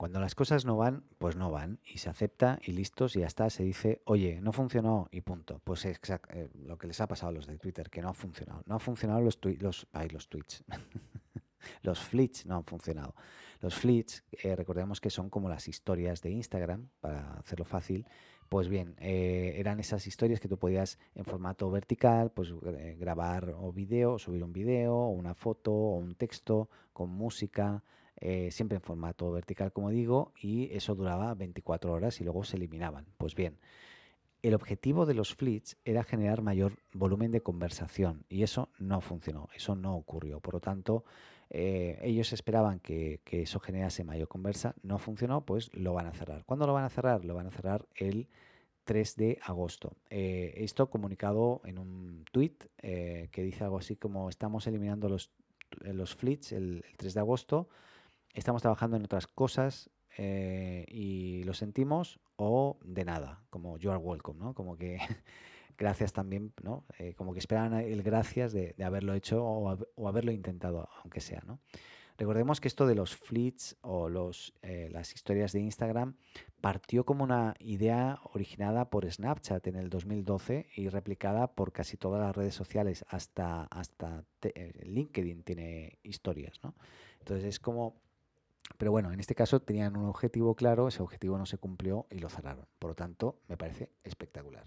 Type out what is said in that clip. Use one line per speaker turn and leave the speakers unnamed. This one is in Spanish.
cuando las cosas no van, pues no van y se acepta y listos y ya está, se dice, oye, no funcionó y punto. Pues es eh, lo que les ha pasado a los de Twitter, que no ha funcionado. No han funcionado los, los, los tweets. los flits no han funcionado. Los flits, eh, recordemos que son como las historias de Instagram, para hacerlo fácil. Pues bien, eh, eran esas historias que tú podías en formato vertical, pues grabar o video, subir un video, o una foto, o un texto con música, eh, siempre en formato vertical, como digo, y eso duraba 24 horas y luego se eliminaban. Pues bien, el objetivo de los flits era generar mayor volumen de conversación y eso no funcionó, eso no ocurrió. Por lo tanto, eh, ellos esperaban que, eso generase mayor conversa, no funcionó, pues lo van a cerrar. ¿Cuándo lo van a cerrar? Lo van a cerrar el 3 de agosto. Eh, esto comunicado en un tweet que dice algo así como estamos eliminando los, los flits el 3 de agosto estamos trabajando en otras cosas eh, y lo sentimos o de nada, como you are welcome, ¿no? Como que gracias también, ¿no? Eh, como que esperan el gracias de, haberlo hecho o, haberlo intentado, aunque sea, ¿no? Recordemos que esto de los fleets o los, eh, las historias de Instagram partió como una idea originada por Snapchat en el 2012 y replicada por casi todas las redes sociales, hasta, hasta LinkedIn tiene historias, ¿no? Entonces es como pero bueno, en este caso tenían un objetivo claro, ese objetivo no se cumplió y lo cerraron. Por lo tanto, me parece espectacular.